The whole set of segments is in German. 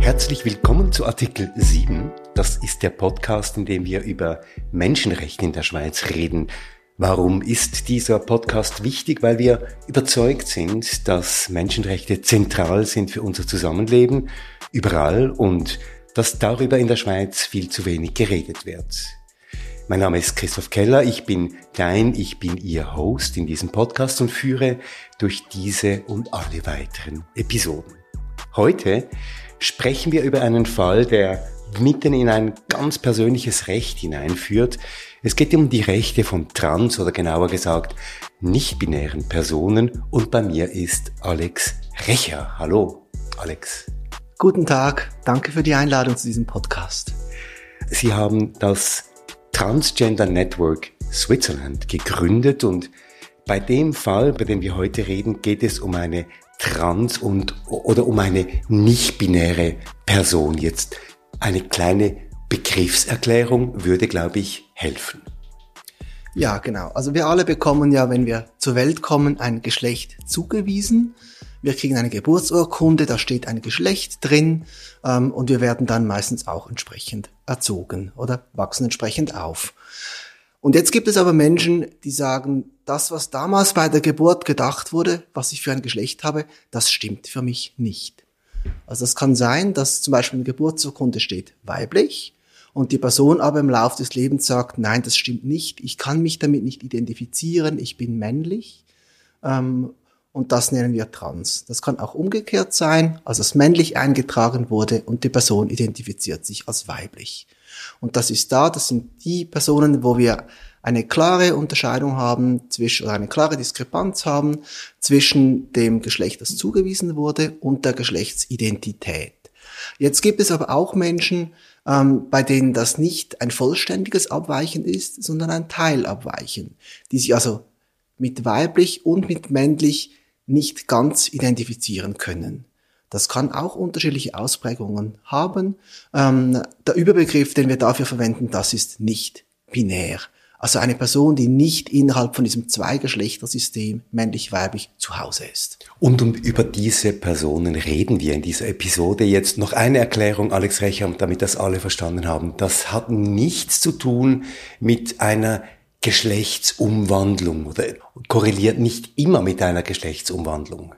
Herzlich willkommen zu Artikel 7. Das ist der Podcast, in dem wir über Menschenrechte in der Schweiz reden. Warum ist dieser Podcast wichtig? Weil wir überzeugt sind, dass Menschenrechte zentral sind für unser Zusammenleben, überall und dass darüber in der Schweiz viel zu wenig geredet wird. Mein Name ist Christoph Keller, ich bin dein, ich bin Ihr Host in diesem Podcast und führe durch diese und alle weiteren Episoden. Heute sprechen wir über einen Fall, der mitten in ein ganz persönliches Recht hineinführt. Es geht um die Rechte von trans oder genauer gesagt nicht-binären Personen und bei mir ist Alex Recher. Hallo, Alex. Guten Tag, danke für die Einladung zu diesem Podcast. Sie haben das Transgender Network Switzerland gegründet und bei dem Fall, bei dem wir heute reden, geht es um eine trans und oder um eine nicht-binäre Person. Jetzt eine kleine Begriffserklärung würde, glaube ich, helfen. Ja, genau. Also wir alle bekommen ja, wenn wir zur Welt kommen, ein Geschlecht zugewiesen. Wir kriegen eine Geburtsurkunde, da steht ein Geschlecht drin ähm, und wir werden dann meistens auch entsprechend erzogen oder wachsen entsprechend auf. Und jetzt gibt es aber Menschen, die sagen, das, was damals bei der Geburt gedacht wurde, was ich für ein Geschlecht habe, das stimmt für mich nicht. Also es kann sein, dass zum Beispiel in der Geburtsurkunde steht weiblich und die Person aber im Laufe des Lebens sagt, nein, das stimmt nicht, ich kann mich damit nicht identifizieren, ich bin männlich. Ähm, und das nennen wir trans. Das kann auch umgekehrt sein, also es männlich eingetragen wurde und die Person identifiziert sich als weiblich. Und das ist da, das sind die Personen, wo wir eine klare Unterscheidung haben zwischen, oder eine klare Diskrepanz haben zwischen dem Geschlecht, das zugewiesen wurde und der Geschlechtsidentität. Jetzt gibt es aber auch Menschen, ähm, bei denen das nicht ein vollständiges Abweichen ist, sondern ein Teilabweichen, die sich also mit weiblich und mit männlich nicht ganz identifizieren können. Das kann auch unterschiedliche Ausprägungen haben. Ähm, der Überbegriff, den wir dafür verwenden, das ist nicht binär. Also eine Person, die nicht innerhalb von diesem Zweigeschlechtersystem männlich-weiblich zu Hause ist. Und um, über diese Personen reden wir in dieser Episode. Jetzt noch eine Erklärung, Alex Recher, damit das alle verstanden haben. Das hat nichts zu tun mit einer Geschlechtsumwandlung oder korreliert nicht immer mit einer Geschlechtsumwandlung.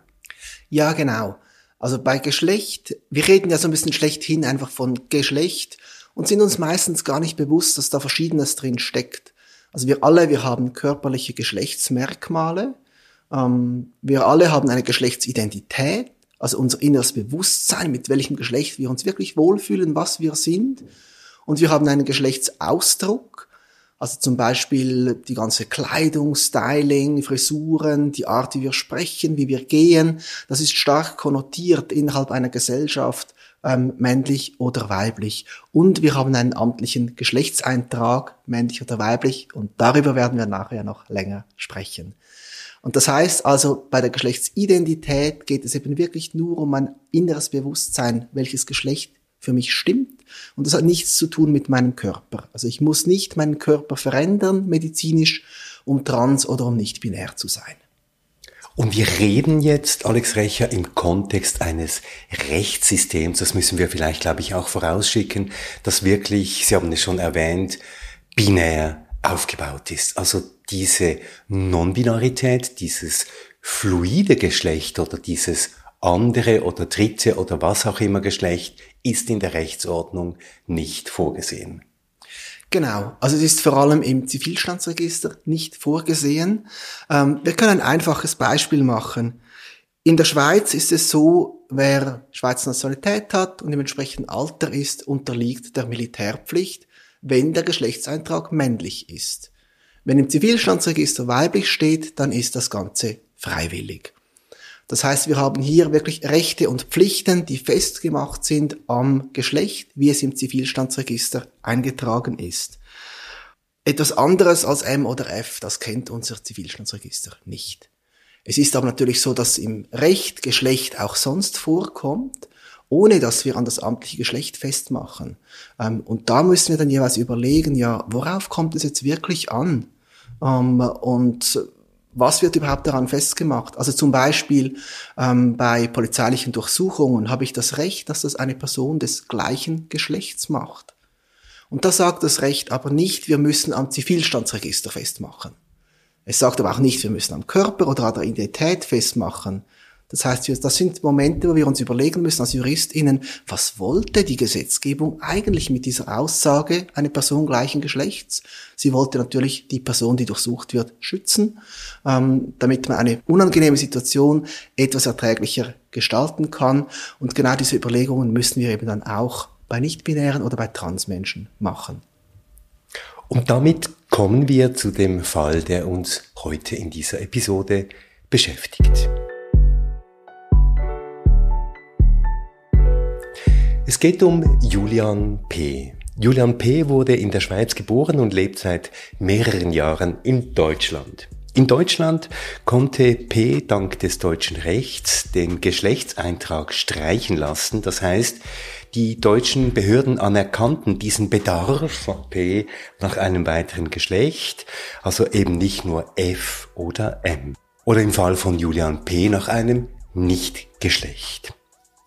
Ja, genau. Also bei Geschlecht, wir reden ja so ein bisschen schlechthin einfach von Geschlecht und sind uns meistens gar nicht bewusst, dass da Verschiedenes drin steckt. Also wir alle, wir haben körperliche Geschlechtsmerkmale, ähm, wir alle haben eine Geschlechtsidentität, also unser inneres Bewusstsein, mit welchem Geschlecht wir uns wirklich wohlfühlen, was wir sind. Und wir haben einen Geschlechtsausdruck, also zum Beispiel die ganze Kleidung, Styling, Frisuren, die Art, wie wir sprechen, wie wir gehen, das ist stark konnotiert innerhalb einer Gesellschaft, ähm, männlich oder weiblich. Und wir haben einen amtlichen Geschlechtseintrag, männlich oder weiblich, und darüber werden wir nachher noch länger sprechen. Und das heißt also, bei der Geschlechtsidentität geht es eben wirklich nur um ein inneres Bewusstsein, welches Geschlecht für mich stimmt. Und das hat nichts zu tun mit meinem Körper. Also ich muss nicht meinen Körper verändern, medizinisch, um trans oder um nicht binär zu sein. Und wir reden jetzt, Alex Recher, im Kontext eines Rechtssystems, das müssen wir vielleicht, glaube ich, auch vorausschicken, das wirklich, Sie haben es schon erwähnt, binär aufgebaut ist. Also diese Non-Binarität, dieses fluide Geschlecht oder dieses andere oder dritte oder was auch immer Geschlecht ist in der Rechtsordnung nicht vorgesehen. Genau, also es ist vor allem im Zivilstandsregister nicht vorgesehen. Ähm, wir können ein einfaches Beispiel machen. In der Schweiz ist es so, wer Schweizer Nationalität hat und im entsprechenden Alter ist, unterliegt der Militärpflicht, wenn der Geschlechtseintrag männlich ist. Wenn im Zivilstandsregister weiblich steht, dann ist das Ganze freiwillig. Das heißt, wir haben hier wirklich Rechte und Pflichten, die festgemacht sind am Geschlecht, wie es im Zivilstandsregister eingetragen ist. Etwas anderes als M oder F, das kennt unser Zivilstandsregister nicht. Es ist aber natürlich so, dass im Recht Geschlecht auch sonst vorkommt, ohne dass wir an das amtliche Geschlecht festmachen. Ähm, und da müssen wir dann jeweils überlegen, ja, worauf kommt es jetzt wirklich an? Ähm, und was wird überhaupt daran festgemacht? Also zum Beispiel ähm, bei polizeilichen Durchsuchungen habe ich das Recht, dass das eine Person des gleichen Geschlechts macht. Und da sagt das Recht aber nicht, wir müssen am Zivilstandsregister festmachen. Es sagt aber auch nicht, wir müssen am Körper oder an der Identität festmachen. Das heißt, das sind Momente, wo wir uns überlegen müssen als JuristInnen, was wollte die Gesetzgebung eigentlich mit dieser Aussage, eine Person gleichen Geschlechts? Sie wollte natürlich die Person, die durchsucht wird, schützen, ähm, damit man eine unangenehme Situation etwas erträglicher gestalten kann. Und genau diese Überlegungen müssen wir eben dann auch bei Nichtbinären oder bei Transmenschen machen. Und damit kommen wir zu dem Fall, der uns heute in dieser Episode beschäftigt. Es geht um Julian P. Julian P. wurde in der Schweiz geboren und lebt seit mehreren Jahren in Deutschland. In Deutschland konnte P dank des deutschen Rechts den Geschlechtseintrag streichen lassen. Das heißt, die deutschen Behörden anerkannten diesen Bedarf von P nach einem weiteren Geschlecht, also eben nicht nur F oder M. Oder im Fall von Julian P nach einem Nichtgeschlecht.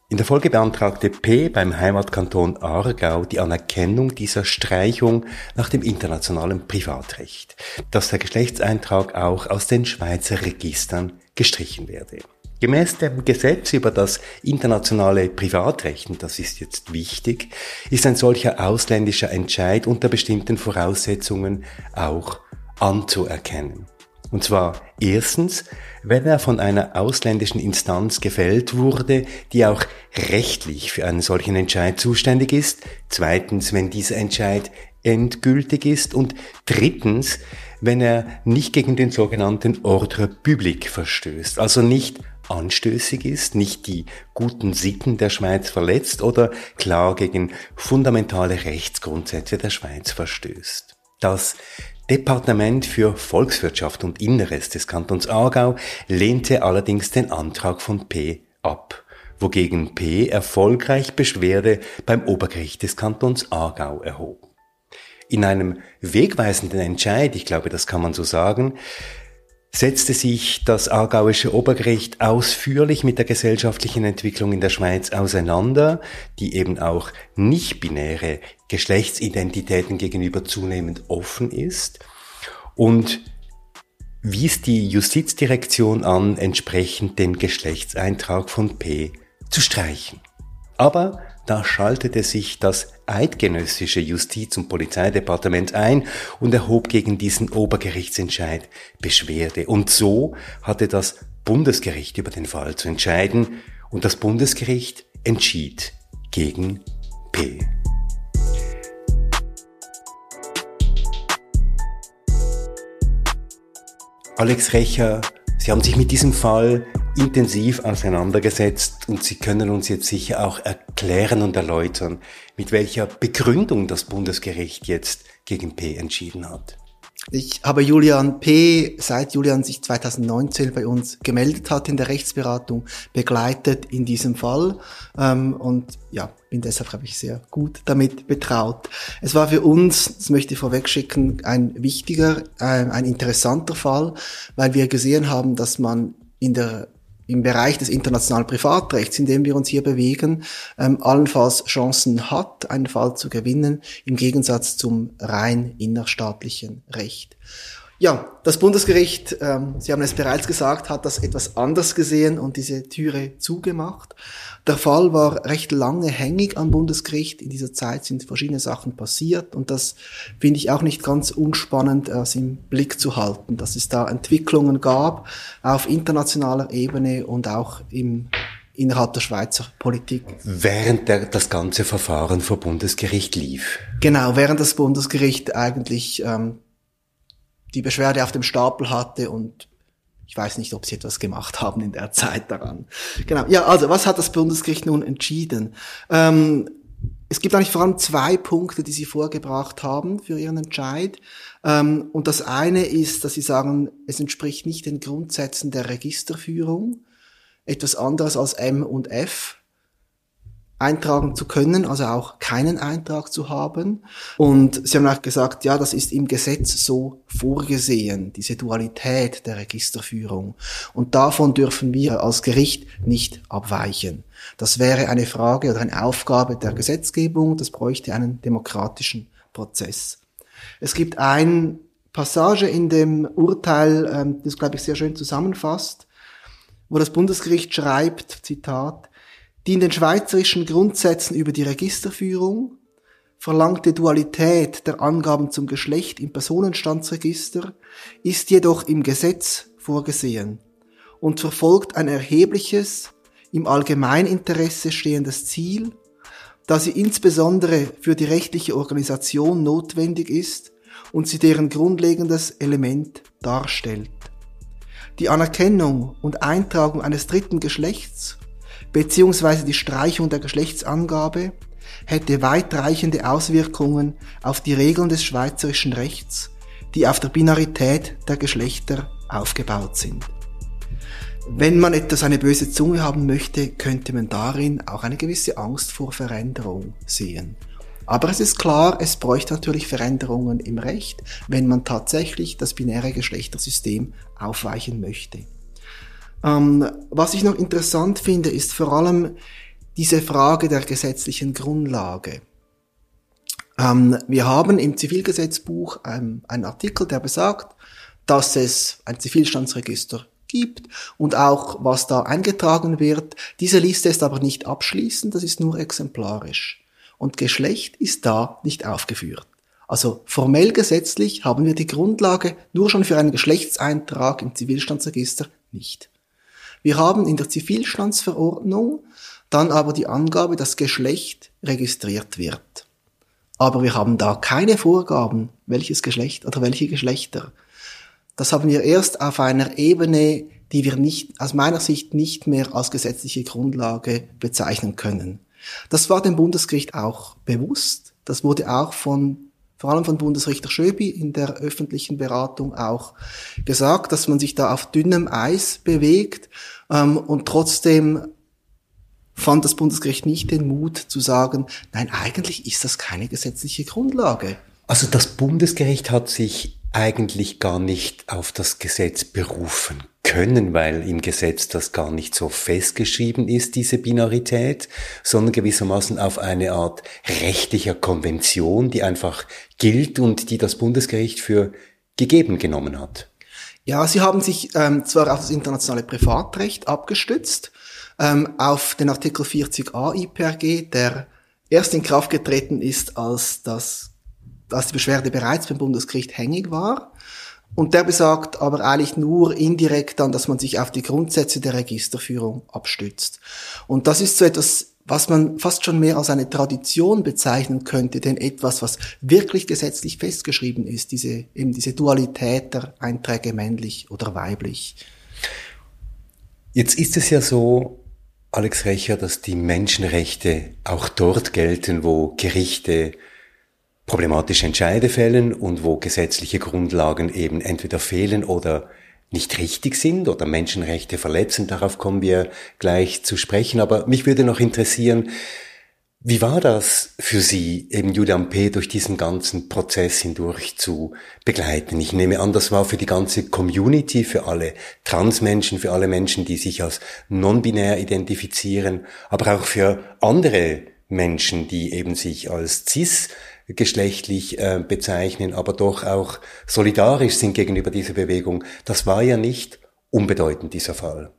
In der Folge beantragte P beim Heimatkanton Aargau die Anerkennung dieser Streichung nach dem internationalen Privatrecht, dass der Geschlechtseintrag auch aus den Schweizer Registern gestrichen werde. Gemäß dem Gesetz über das internationale Privatrecht, und das ist jetzt wichtig, ist ein solcher ausländischer Entscheid unter bestimmten Voraussetzungen auch anzuerkennen. Und zwar erstens, wenn er von einer ausländischen Instanz gefällt wurde, die auch rechtlich für einen solchen Entscheid zuständig ist. Zweitens, wenn dieser Entscheid endgültig ist. Und drittens, wenn er nicht gegen den sogenannten Ordre public verstößt, also nicht anstößig ist, nicht die guten Sitten der Schweiz verletzt oder klar gegen fundamentale Rechtsgrundsätze der Schweiz verstößt. Das Departement für Volkswirtschaft und Inneres des Kantons Aargau lehnte allerdings den Antrag von P ab, wogegen P erfolgreich Beschwerde beim Obergericht des Kantons Aargau erhob. In einem wegweisenden Entscheid, ich glaube, das kann man so sagen, setzte sich das aargauische Obergericht ausführlich mit der gesellschaftlichen Entwicklung in der Schweiz auseinander, die eben auch nicht-binäre Geschlechtsidentitäten gegenüber zunehmend offen ist und wies die Justizdirektion an, entsprechend den Geschlechtseintrag von P zu streichen. Aber da schaltete sich das eidgenössische Justiz- und Polizeidepartement ein und erhob gegen diesen Obergerichtsentscheid Beschwerde. Und so hatte das Bundesgericht über den Fall zu entscheiden und das Bundesgericht entschied gegen P. Alex Recher, Sie haben sich mit diesem Fall intensiv auseinandergesetzt und Sie können uns jetzt sicher auch erklären und erläutern, mit welcher Begründung das Bundesgericht jetzt gegen P entschieden hat. Ich habe Julian P., seit Julian sich 2019 bei uns gemeldet hat in der Rechtsberatung, begleitet in diesem Fall. Ähm, und ja, bin deshalb, habe ich, sehr gut damit betraut. Es war für uns, das möchte ich vorweg schicken, ein wichtiger, äh, ein interessanter Fall, weil wir gesehen haben, dass man in der im Bereich des internationalen Privatrechts, in dem wir uns hier bewegen, ähm, allenfalls Chancen hat, einen Fall zu gewinnen, im Gegensatz zum rein innerstaatlichen Recht. Ja, das Bundesgericht, ähm, Sie haben es bereits gesagt, hat das etwas anders gesehen und diese Türe zugemacht. Der Fall war recht lange hängig am Bundesgericht. In dieser Zeit sind verschiedene Sachen passiert und das finde ich auch nicht ganz unspannend, das im Blick zu halten, dass es da Entwicklungen gab auf internationaler Ebene und auch im innerhalb der Schweizer Politik. Während der, das ganze Verfahren vor Bundesgericht lief. Genau, während das Bundesgericht eigentlich ähm, die Beschwerde auf dem Stapel hatte und ich weiß nicht, ob sie etwas gemacht haben in der Zeit daran. Genau. Ja, also was hat das Bundesgericht nun entschieden? Ähm, es gibt eigentlich vor allem zwei Punkte, die sie vorgebracht haben für ihren Entscheid. Ähm, und das eine ist, dass sie sagen, es entspricht nicht den Grundsätzen der Registerführung. Etwas anderes als M und F. eintragen zu können, also auch keinen Eintrag zu haben. Und Sie haben auch gesagt, ja, das ist im Gesetz so vorgesehen, diese Dualität der Registerführung. Und davon dürfen wir als Gericht nicht abweichen. Das wäre eine Frage oder eine Aufgabe der Gesetzgebung, das bräuchte einen demokratischen Prozess. Es gibt ein Passage in dem Urteil, ähm, das glaube ich sehr schön zusammenfasst, wo das Bundesgericht schreibt, Zitat, die in den schweizerischen Grundsätzen über die Registerführung verlangte Dualität der Angaben zum Geschlecht im Personenstandsregister ist jedoch im Gesetz vorgesehen und verfolgt ein erhebliches, im Allgemeininteresse stehendes Ziel, da sie insbesondere für die rechtliche Organisation notwendig ist und sie deren grundlegendes Element darstellt. Die Anerkennung und Eintragung eines dritten Geschlechts beziehungsweise die Streichung der Geschlechtsangabe hätte weitreichende Auswirkungen auf die Regeln des schweizerischen Rechts, die auf der Binarität der Geschlechter aufgebaut sind. Wenn man etwas eine böse Zunge haben möchte, könnte man darin auch eine gewisse Angst vor Veränderung sehen. Aber es ist klar, es bräuchte natürlich Veränderungen im Recht, wenn man tatsächlich das binäre Geschlechtersystem aufweichen möchte. Ähm, was ich noch interessant finde, ist vor allem diese Frage der gesetzlichen Grundlage. Ähm, wir haben im Zivilgesetzbuch ähm, einen Artikel, der besagt, dass es ein Zivilstandsregister gibt und auch was da eingetragen wird. Diese Liste ist aber nicht abschließend, das ist nur exemplarisch. Und Geschlecht ist da nicht aufgeführt. Also formell gesetzlich haben wir die Grundlage nur schon für einen Geschlechtseintrag im Zivilstandsregister nicht. Wir haben in der Zivilstandsverordnung dann aber die Angabe, dass Geschlecht registriert wird. Aber wir haben da keine Vorgaben, welches Geschlecht oder welche Geschlechter. Das haben wir erst auf einer Ebene, die wir nicht, aus meiner Sicht nicht mehr als gesetzliche Grundlage bezeichnen können. Das war dem Bundesgericht auch bewusst. Das wurde auch von vor allem von Bundesrichter Schöbi in der öffentlichen Beratung auch gesagt, dass man sich da auf dünnem Eis bewegt ähm, und trotzdem fand das Bundesgericht nicht den Mut zu sagen, nein, eigentlich ist das keine gesetzliche Grundlage. Also das Bundesgericht hat sich eigentlich gar nicht auf das Gesetz berufen können, weil im Gesetz das gar nicht so festgeschrieben ist, diese Binarität, sondern gewissermaßen auf eine Art rechtlicher Konvention, die einfach gilt und die das Bundesgericht für gegeben genommen hat. Ja, sie haben sich ähm, zwar auf das internationale Privatrecht abgestützt, ähm, auf den Artikel 40a IPRG, der erst in Kraft getreten ist, als das als die Beschwerde bereits beim Bundesgericht hängig war. Und der besagt aber eigentlich nur indirekt dann, dass man sich auf die Grundsätze der Registerführung abstützt. Und das ist so etwas, was man fast schon mehr als eine Tradition bezeichnen könnte, denn etwas, was wirklich gesetzlich festgeschrieben ist, diese, eben diese Dualität der Einträge männlich oder weiblich. Jetzt ist es ja so, Alex Recher, dass die Menschenrechte auch dort gelten, wo Gerichte problematische Entscheide fällen und wo gesetzliche Grundlagen eben entweder fehlen oder nicht richtig sind oder Menschenrechte verletzen. Darauf kommen wir gleich zu sprechen. Aber mich würde noch interessieren, wie war das für Sie, eben Julian P. durch diesen ganzen Prozess hindurch zu begleiten? Ich nehme an, das war für die ganze Community, für alle Transmenschen, für alle Menschen, die sich als non-binär identifizieren, aber auch für andere Menschen, die eben sich als cis geschlechtlich äh, bezeichnen, aber doch auch solidarisch sind gegenüber dieser Bewegung. Das war ja nicht unbedeutend, dieser Fall.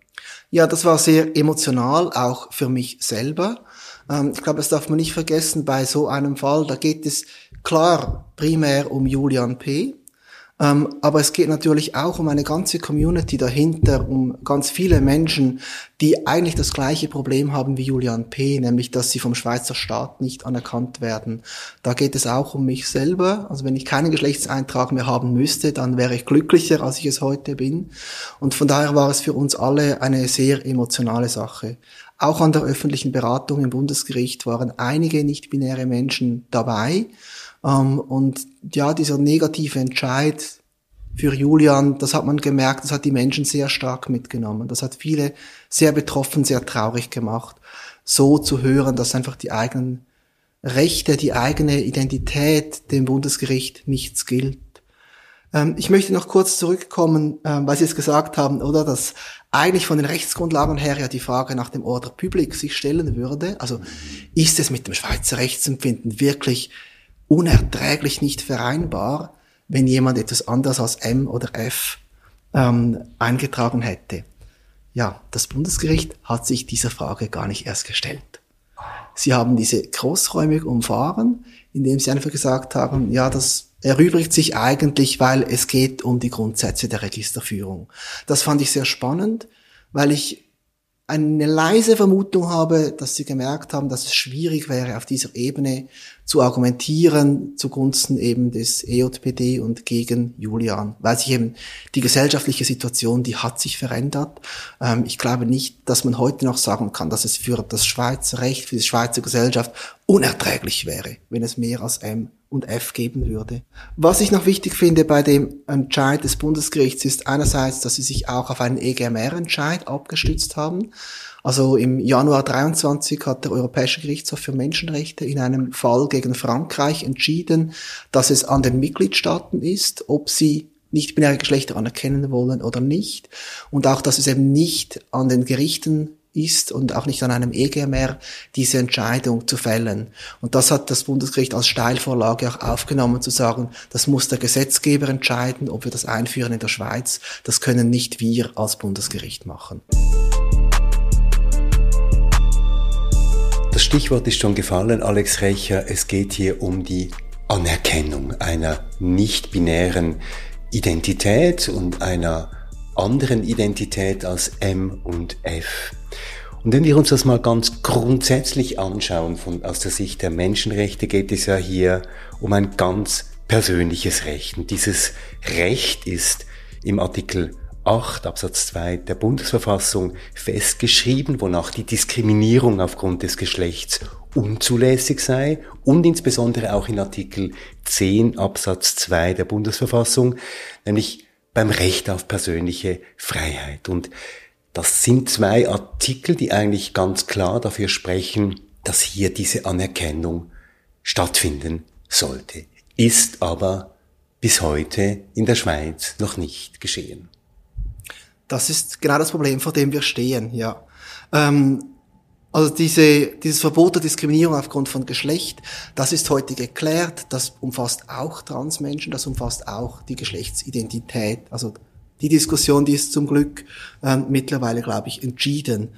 Ja, das war sehr emotional, auch für mich selber. Ähm, ich glaube, das darf man nicht vergessen bei so einem Fall. Da geht es klar primär um Julian P., aber es geht natürlich auch um eine ganze Community dahinter, um ganz viele Menschen, die eigentlich das gleiche Problem haben wie Julian P., nämlich dass sie vom Schweizer Staat nicht anerkannt werden. Da geht es auch um mich selber. Also wenn ich keinen Geschlechtseintrag mehr haben müsste, dann wäre ich glücklicher, als ich es heute bin. Und von daher war es für uns alle eine sehr emotionale Sache. Auch an der öffentlichen Beratung im Bundesgericht waren einige nicht-binäre Menschen dabei. Ähm, und ja, dieser negative Entscheid für Julian, das hat man gemerkt, das hat die Menschen sehr stark mitgenommen. Das hat viele sehr betroffen, sehr traurig gemacht, so zu hören, dass einfach die eigenen Rechte, die eigene Identität dem Bundesgericht nichts gilt. Ähm, ich möchte noch kurz zurückkommen, ähm, weil Sie es gesagt haben, oder, dass eigentlich von den Rechtsgrundlagen her ja die Frage nach dem Order Public sich stellen würde. Also ist es mit dem Schweizer Rechtsempfinden wirklich unerträglich nicht vereinbar, wenn jemand etwas anderes als M oder F ähm, eingetragen hätte? Ja, das Bundesgericht hat sich dieser Frage gar nicht erst gestellt. Sie haben diese großräumig umfahren, indem sie einfach gesagt haben, ja, das erübrigt sich eigentlich, weil es geht um die Grundsätze der Registerführung. Das fand ich sehr spannend, weil ich eine leise Vermutung habe, dass sie gemerkt haben, dass es schwierig wäre, auf dieser Ebene zu argumentieren zugunsten eben des EJPD und gegen Julian, weil sich eben die gesellschaftliche Situation, die hat sich verändert. Ähm, ich glaube nicht, dass man heute noch sagen kann, dass es für das Schweizer Recht, für die Schweizer Gesellschaft unerträglich wäre, wenn es mehr als M und F geben würde. Was ich noch wichtig finde bei dem Entscheid des Bundesgerichts ist einerseits, dass sie sich auch auf einen EGMR-Entscheid abgestützt haben. Also im Januar 23 hat der Europäische Gerichtshof für Menschenrechte in einem Fall gegen Frankreich entschieden, dass es an den Mitgliedstaaten ist, ob sie nicht-binäre Geschlechter anerkennen wollen oder nicht. Und auch, dass es eben nicht an den Gerichten ist und auch nicht an einem EGMR, diese Entscheidung zu fällen. Und das hat das Bundesgericht als Steilvorlage auch aufgenommen, zu sagen, das muss der Gesetzgeber entscheiden, ob wir das einführen in der Schweiz. Das können nicht wir als Bundesgericht machen. Das Stichwort ist schon gefallen, Alex Recher. Es geht hier um die Anerkennung einer nicht-binären Identität und einer anderen Identität als M und F. Und wenn wir uns das mal ganz grundsätzlich anschauen, von, aus der Sicht der Menschenrechte geht es ja hier um ein ganz persönliches Recht. Und dieses Recht ist im Artikel 8 Absatz 2 der Bundesverfassung festgeschrieben, wonach die Diskriminierung aufgrund des Geschlechts unzulässig sei und insbesondere auch in Artikel 10 Absatz 2 der Bundesverfassung, nämlich beim Recht auf persönliche Freiheit. Und das sind zwei Artikel, die eigentlich ganz klar dafür sprechen, dass hier diese Anerkennung stattfinden sollte. Ist aber bis heute in der Schweiz noch nicht geschehen. Das ist genau das Problem, vor dem wir stehen, ja. Ähm, also diese, dieses Verbot der Diskriminierung aufgrund von Geschlecht, das ist heute geklärt, das umfasst auch Transmenschen, das umfasst auch die Geschlechtsidentität, also die Diskussion, die ist zum Glück äh, mittlerweile, glaube ich, entschieden.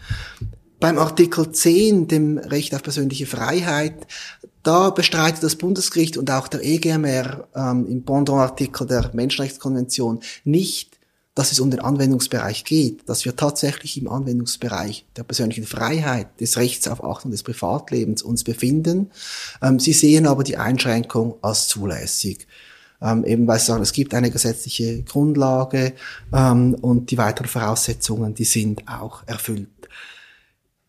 Beim Artikel 10, dem Recht auf persönliche Freiheit, da bestreitet das Bundesgericht und auch der EGMR ähm, im Pendant-Artikel der Menschenrechtskonvention nicht, dass es um den Anwendungsbereich geht, dass wir tatsächlich im Anwendungsbereich der persönlichen Freiheit, des Rechts auf Achtung des Privatlebens uns befinden. Ähm, sie sehen aber die Einschränkung als zulässig ähm, eben weil sie sagen, es gibt eine gesetzliche Grundlage ähm, und die weiteren Voraussetzungen, die sind auch erfüllt.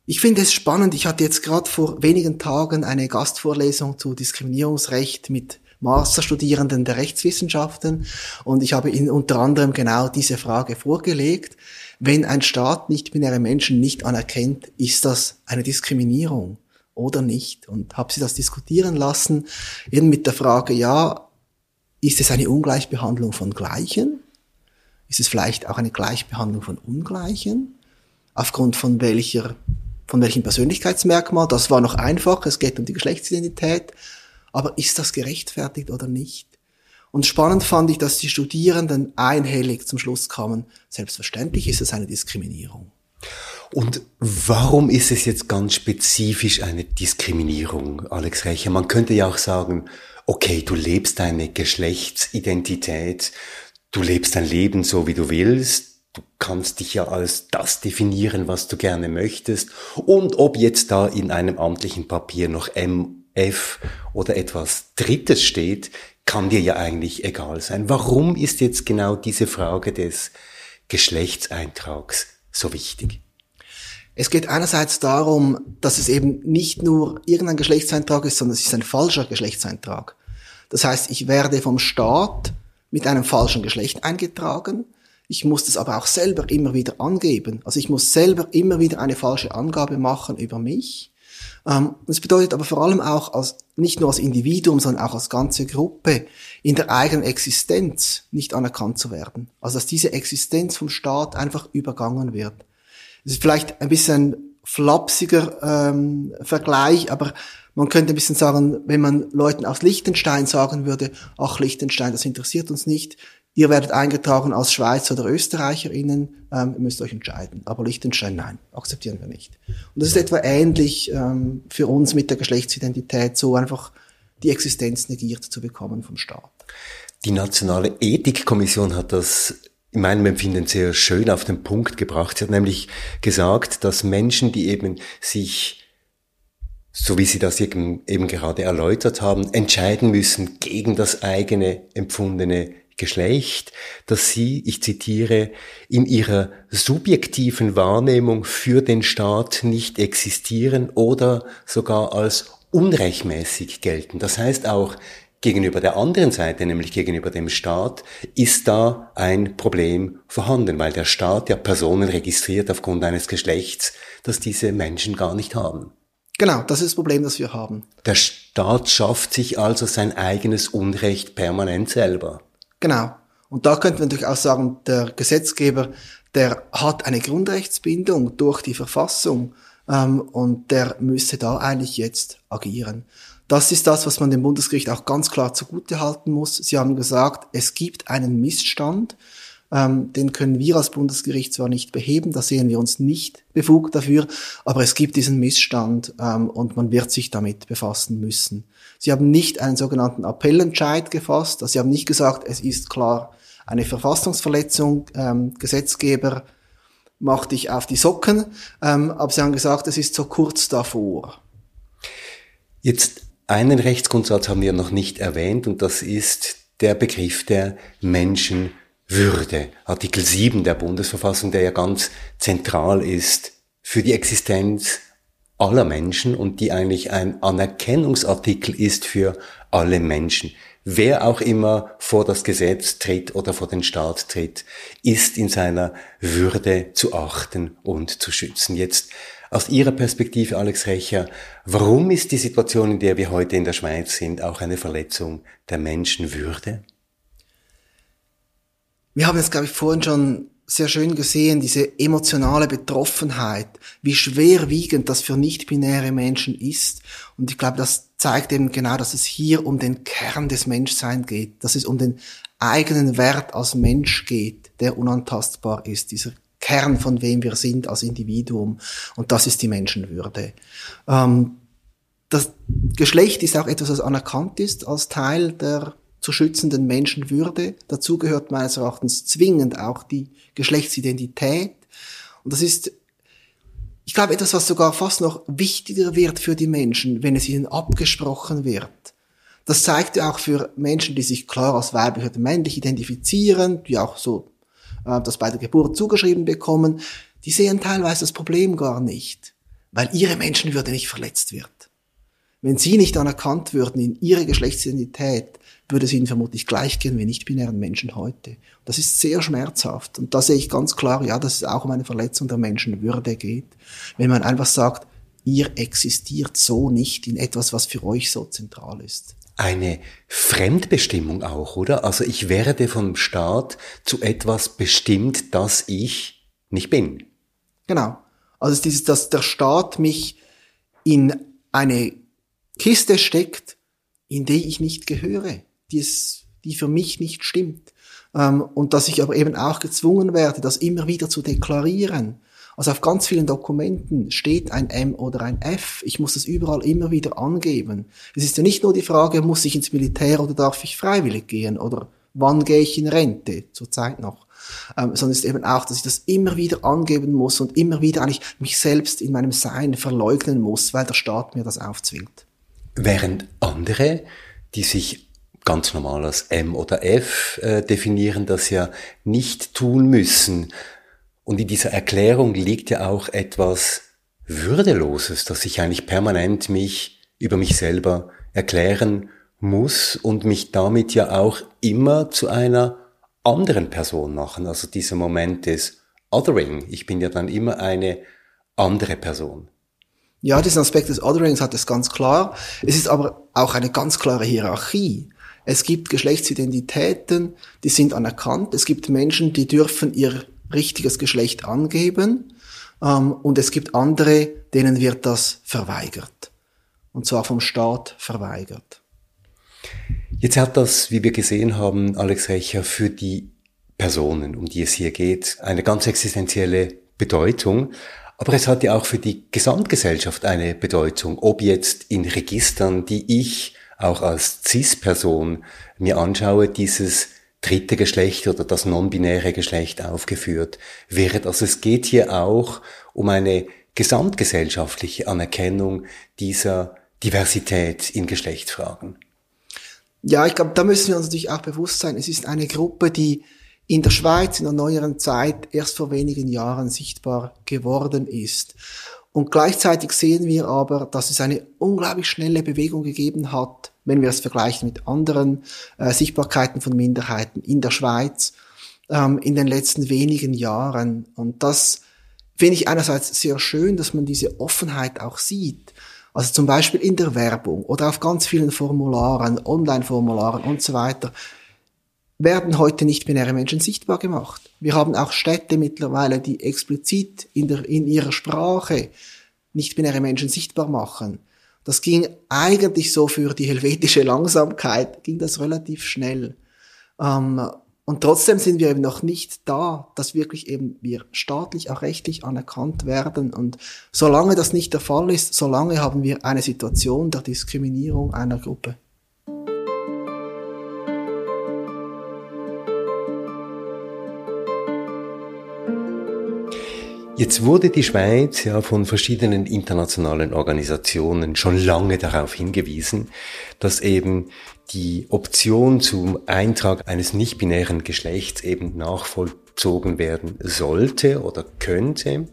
Ich finde es spannend, ich hatte jetzt gerade vor wenigen Tagen eine Gastvorlesung zu Diskriminierungsrecht mit Masterstudierenden der Rechtswissenschaften und ich habe ihnen unter anderem genau diese Frage vorgelegt. Wenn ein Staat nicht-binäre Menschen nicht anerkennt, ist das eine Diskriminierung oder nicht? Und habe sie das diskutieren lassen, eben mit der Frage, ja, ist es eine Ungleichbehandlung von Gleichen? Ist es vielleicht auch eine Gleichbehandlung von Ungleichen? Aufgrund von welcher, von welchem Persönlichkeitsmerkmal? Das war noch einfach. Es geht um die Geschlechtsidentität. Aber ist das gerechtfertigt oder nicht? Und spannend fand ich, dass die Studierenden einhellig zum Schluss kamen, selbstverständlich ist es eine Diskriminierung. Und warum ist es jetzt ganz spezifisch eine Diskriminierung, Alex Recher? Man könnte ja auch sagen, okay, du lebst deine Geschlechtsidentität, du lebst dein Leben so, wie du willst, du kannst dich ja als das definieren, was du gerne möchtest. Und ob jetzt da in einem amtlichen Papier noch MF oder etwas Drittes steht, kann dir ja eigentlich egal sein. Warum ist jetzt genau diese Frage des Geschlechtseintrags so wichtig? Es geht einerseits darum, dass es eben nicht nur irgendein Geschlechtseintrag ist, sondern es ist ein falscher Geschlechtseintrag. Das heißt, ich werde vom Staat mit einem falschen Geschlecht eingetragen. Ich muss das aber auch selber immer wieder angeben. Also ich muss selber immer wieder eine falsche Angabe machen über mich. Ähm, das bedeutet aber vor allem auch als, nicht nur als Individuum, sondern auch als ganze Gruppe in der eigenen Existenz nicht anerkannt zu werden. Also dass diese Existenz vom Staat einfach übergangen wird. Das ist vielleicht ein bisschen flapsiger ähm, Vergleich, aber man könnte ein bisschen sagen, wenn man Leuten aus Liechtenstein sagen würde, ach Liechtenstein, das interessiert uns nicht, ihr werdet eingetragen als Schweizer oder ÖsterreicherInnen, ähm, ihr müsst euch entscheiden. Aber Liechtenstein, nein, akzeptieren wir nicht. Und das ist etwa ähnlich ähm, für uns mit der Geschlechtsidentität, so einfach die Existenz negiert zu bekommen vom Staat. Die Nationale Ethikkommission hat das in meinem Empfinden sehr schön auf den Punkt gebracht. Sie hat nämlich gesagt, dass Menschen, die eben sich, so wie Sie das eben, eben gerade erläutert haben, entscheiden müssen gegen das eigene empfundene Geschlecht, dass sie, ich zitiere, in ihrer subjektiven Wahrnehmung für den Staat nicht existieren oder sogar als unrechtmäßig gelten. Das heißt auch, Gegenüber der anderen Seite, nämlich gegenüber dem Staat, ist da ein Problem vorhanden, weil der Staat ja Personen registriert aufgrund eines Geschlechts, das diese Menschen gar nicht haben. Genau, das ist das Problem, das wir haben. Der Staat schafft sich also sein eigenes Unrecht permanent selber. Genau. Und da könnte man auch sagen, der Gesetzgeber, der hat eine Grundrechtsbindung durch die Verfassung ähm, und der müsse da eigentlich jetzt agieren. Das ist das, was man dem Bundesgericht auch ganz klar zugute halten muss. Sie haben gesagt, es gibt einen Missstand, ähm, den können wir als Bundesgericht zwar nicht beheben, da sehen wir uns nicht befugt dafür, aber es gibt diesen Missstand ähm, und man wird sich damit befassen müssen. Sie haben nicht einen sogenannten Appellentscheid gefasst, also Sie haben nicht gesagt, es ist klar eine Verfassungsverletzung, ähm, Gesetzgeber mach dich auf die Socken, ähm, aber Sie haben gesagt, es ist so kurz davor. Jetzt einen Rechtsgrundsatz haben wir noch nicht erwähnt und das ist der Begriff der Menschenwürde. Artikel 7 der Bundesverfassung, der ja ganz zentral ist für die Existenz aller Menschen und die eigentlich ein Anerkennungsartikel ist für alle Menschen. Wer auch immer vor das Gesetz tritt oder vor den Staat tritt, ist in seiner Würde zu achten und zu schützen. Jetzt aus Ihrer Perspektive, Alex Recher, warum ist die Situation, in der wir heute in der Schweiz sind, auch eine Verletzung der Menschenwürde? Wir haben es, glaube ich, vorhin schon sehr schön gesehen, diese emotionale Betroffenheit, wie schwerwiegend das für nicht-binäre Menschen ist. Und ich glaube, das zeigt eben genau, dass es hier um den Kern des Menschseins geht, dass es um den eigenen Wert als Mensch geht, der unantastbar ist, dieser Kern von wem wir sind als Individuum. Und das ist die Menschenwürde. Ähm, das Geschlecht ist auch etwas, was anerkannt ist als Teil der zu schützenden Menschenwürde. Dazu gehört meines Erachtens zwingend auch die Geschlechtsidentität. Und das ist, ich glaube, etwas, was sogar fast noch wichtiger wird für die Menschen, wenn es ihnen abgesprochen wird. Das zeigt ja auch für Menschen, die sich klar als weiblich oder männlich identifizieren, die auch so äh, das bei der Geburt zugeschrieben bekommen, die sehen teilweise das Problem gar nicht, weil ihre Menschenwürde nicht verletzt wird. Wenn sie nicht anerkannt würden in ihrer Geschlechtsidentität, würde es ihnen vermutlich gleich gehen wie nicht-binären Menschen heute. Das ist sehr schmerzhaft. Und da sehe ich ganz klar, ja, dass es auch um eine Verletzung der Menschenwürde geht. Wenn man einfach sagt, ihr existiert so nicht in etwas, was für euch so zentral ist eine Fremdbestimmung auch, oder? Also ich werde vom Staat zu etwas bestimmt, das ich nicht bin. Genau. Also es ist dieses, dass der Staat mich in eine Kiste steckt, in die ich nicht gehöre, die, es, die für mich nicht stimmt. Ähm, und dass ich aber eben auch gezwungen werde, das immer wieder zu deklarieren. Also auf ganz vielen Dokumenten steht ein M oder ein F. Ich muss das überall immer wieder angeben. Es ist ja nicht nur die Frage, muss ich ins Militär oder darf ich freiwillig gehen oder wann gehe ich in Rente, zurzeit noch. Ähm, sondern es ist eben auch, dass ich das immer wieder angeben muss und immer wieder eigentlich mich selbst in meinem Sein verleugnen muss, weil der Staat mir das aufzwingt. Während andere, die sich ganz normal als M oder F äh, definieren, das ja nicht tun müssen. Und in dieser Erklärung liegt ja auch etwas Würdeloses, dass ich eigentlich permanent mich über mich selber erklären muss und mich damit ja auch immer zu einer anderen Person machen. Also dieser Moment des Othering. Ich bin ja dann immer eine andere Person. Ja, diesen Aspekt des Otherings hat es ganz klar. Es ist aber auch eine ganz klare Hierarchie. Es gibt Geschlechtsidentitäten, die sind anerkannt. Es gibt Menschen, die dürfen ihr richtiges Geschlecht angeben. Ähm, und es gibt andere, denen wird das verweigert. Und zwar vom Staat verweigert. Jetzt hat das, wie wir gesehen haben, Alex Recher, für die Personen, um die es hier geht, eine ganz existenzielle Bedeutung. Aber es hat ja auch für die Gesamtgesellschaft eine Bedeutung, ob jetzt in Registern, die ich auch als CIS-Person mir anschaue, dieses dritte Geschlecht oder das non-binäre Geschlecht aufgeführt wird. Also es geht hier auch um eine gesamtgesellschaftliche Anerkennung dieser Diversität in Geschlechtsfragen. Ja, ich glaube, da müssen wir uns natürlich auch bewusst sein, es ist eine Gruppe, die in der Schweiz in der neueren Zeit erst vor wenigen Jahren sichtbar geworden ist. Und gleichzeitig sehen wir aber, dass es eine unglaublich schnelle Bewegung gegeben hat, wenn wir es vergleichen mit anderen äh, Sichtbarkeiten von Minderheiten in der Schweiz ähm, in den letzten wenigen Jahren. Und das finde ich einerseits sehr schön, dass man diese Offenheit auch sieht. Also zum Beispiel in der Werbung oder auf ganz vielen Formularen, Online-Formularen und so weiter werden heute nicht-binäre Menschen sichtbar gemacht. Wir haben auch Städte mittlerweile, die explizit in, der, in ihrer Sprache nicht-binäre Menschen sichtbar machen. Das ging eigentlich so für die helvetische Langsamkeit, ging das relativ schnell. Ähm, und trotzdem sind wir eben noch nicht da, dass wirklich eben wir staatlich, auch rechtlich anerkannt werden. Und solange das nicht der Fall ist, solange haben wir eine Situation der Diskriminierung einer Gruppe. Jetzt wurde die Schweiz ja von verschiedenen internationalen Organisationen schon lange darauf hingewiesen, dass eben die Option zum Eintrag eines nicht-binären Geschlechts eben nachvollzogen werden sollte oder könnte.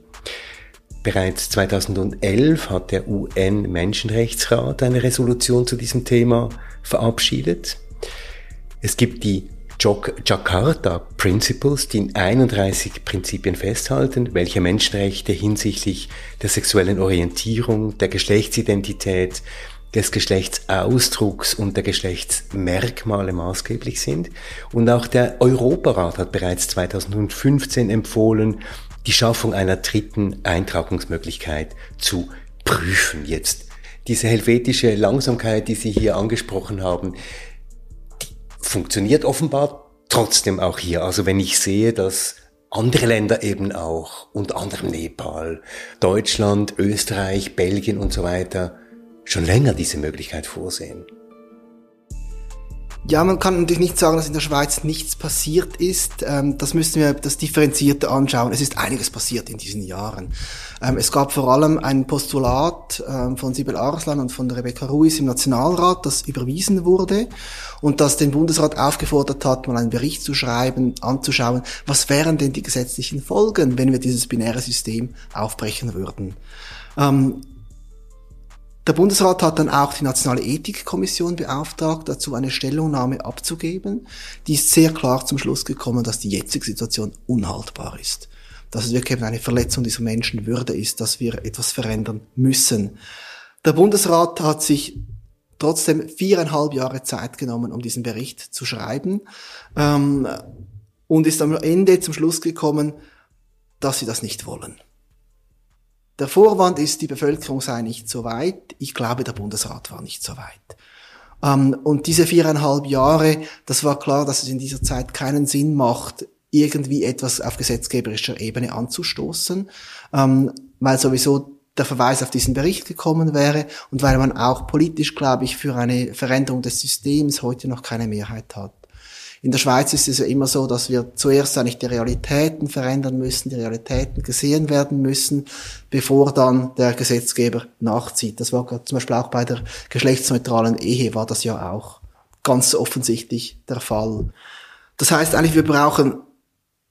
Bereits 2011 hat der UN-Menschenrechtsrat eine Resolution zu diesem Thema verabschiedet. Es gibt die Jakarta Principles, die in 31 Prinzipien festhalten, welche Menschenrechte hinsichtlich der sexuellen Orientierung, der Geschlechtsidentität, des Geschlechtsausdrucks und der Geschlechtsmerkmale maßgeblich sind. Und auch der Europarat hat bereits 2015 empfohlen, die Schaffung einer dritten Eintragungsmöglichkeit zu prüfen. Jetzt diese helvetische Langsamkeit, die Sie hier angesprochen haben, funktioniert offenbar trotzdem auch hier. Also wenn ich sehe, dass andere Länder eben auch, unter anderem Nepal, Deutschland, Österreich, Belgien und so weiter, schon länger diese Möglichkeit vorsehen. Ja, man kann natürlich nicht sagen, dass in der Schweiz nichts passiert ist. Ähm, das müssen wir das differenzierter anschauen. Es ist einiges passiert in diesen Jahren. Ähm, es gab vor allem ein Postulat ähm, von Sibel Arslan und von Rebecca Ruiz im Nationalrat, das überwiesen wurde und das den Bundesrat aufgefordert hat, mal einen Bericht zu schreiben, anzuschauen, was wären denn die gesetzlichen Folgen, wenn wir dieses binäre System aufbrechen würden. Der Bundesrat hat dann auch die Nationale Ethikkommission beauftragt, dazu eine Stellungnahme abzugeben. Die ist sehr klar zum Schluss gekommen, dass die jetzige Situation unhaltbar ist. Dass es wirklich eine Verletzung dieser Menschenwürde ist, dass wir etwas verändern müssen. Der Bundesrat hat sich trotzdem viereinhalb Jahre Zeit genommen, um diesen Bericht zu schreiben ähm, und ist am Ende zum Schluss gekommen, dass sie das nicht wollen. Der Vorwand ist, die Bevölkerung sei nicht so weit. Ich glaube, der Bundesrat war nicht so weit. Ähm, und diese viereinhalb Jahre, das war klar, dass es in dieser Zeit keinen Sinn macht, irgendwie etwas auf gesetzgeberischer Ebene anzustoßen, ähm, weil sowieso der Verweis auf diesen Bericht gekommen wäre und weil man auch politisch, glaube ich, für eine Veränderung des Systems heute noch keine Mehrheit hat. In der Schweiz ist es ja immer so, dass wir zuerst eigentlich die Realitäten verändern müssen, die Realitäten gesehen werden müssen, bevor dann der Gesetzgeber nachzieht. Das war zum Beispiel auch bei der geschlechtsneutralen Ehe war das ja auch ganz offensichtlich der Fall. Das heißt eigentlich, wir brauchen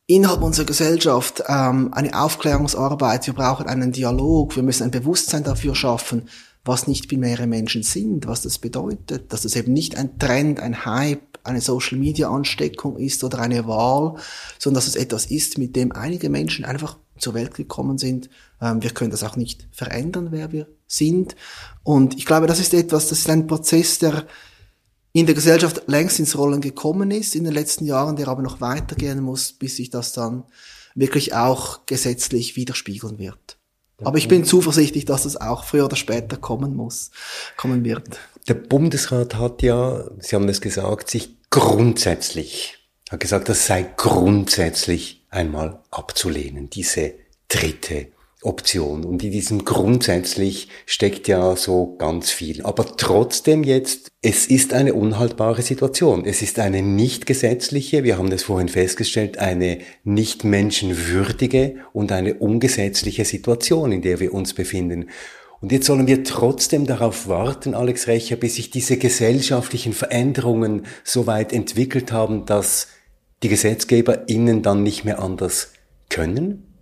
innerhalb unserer Gesellschaft ähm, eine Aufklärungsarbeit, wir brauchen einen Dialog, wir müssen ein Bewusstsein dafür schaffen, was nicht-binäre Menschen sind, was das bedeutet, dass es eben nicht ein Trend, ein Hype, eine Social-Media-Ansteckung ist oder eine Wahl, sondern dass es etwas ist, mit dem einige Menschen einfach zur Welt gekommen sind. Ähm, wir können das auch nicht verändern, wer wir sind. Und ich glaube, das ist etwas, das ist ein Prozess, der in der Gesellschaft längst ins Rollen gekommen ist in den letzten Jahren, der aber noch weitergehen muss, bis sich das dann wirklich auch gesetzlich widerspiegeln wird. Aber ich bin zuversichtlich, dass es auch früher oder später kommen muss, kommen wird. Der Bundesrat hat ja, Sie haben es gesagt, sich grundsätzlich, hat gesagt, das sei grundsätzlich einmal abzulehnen, diese dritte Option. Und in diesem grundsätzlich steckt ja so ganz viel. Aber trotzdem jetzt, es ist eine unhaltbare Situation. Es ist eine nicht gesetzliche, wir haben das vorhin festgestellt, eine nicht menschenwürdige und eine ungesetzliche Situation, in der wir uns befinden. Und jetzt sollen wir trotzdem darauf warten, Alex Recher, bis sich diese gesellschaftlichen Veränderungen so weit entwickelt haben, dass die GesetzgeberInnen dann nicht mehr anders können?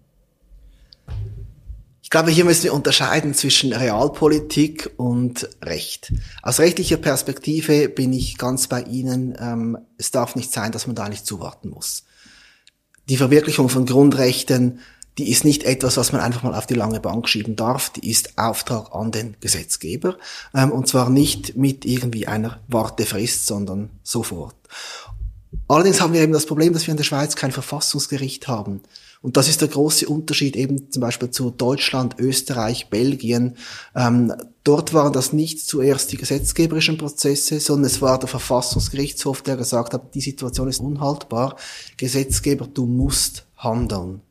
Glaube, hier müssen wir unterscheiden zwischen Realpolitik und Recht. Aus rechtlicher Perspektive bin ich ganz bei Ihnen. Ähm, es darf nicht sein, dass man da nicht zuwarten muss. Die Verwirklichung von Grundrechten, die ist nicht etwas, was man einfach mal auf die lange Bank schieben darf. Die ist Auftrag an den Gesetzgeber. Ähm, und zwar nicht mit irgendwie einer Wartefrist, sondern sofort. Allerdings haben wir eben das Problem, dass wir in der Schweiz kein Verfassungsgericht haben. Und das ist der große Unterschied eben zum Beispiel zu Deutschland, Österreich, Belgien. Ähm, dort waren das nicht zuerst die gesetzgeberischen Prozesse, sondern es war der Verfassungsgerichtshof, der gesagt hat, die Situation ist unhaltbar. Gesetzgeber, du musst handeln.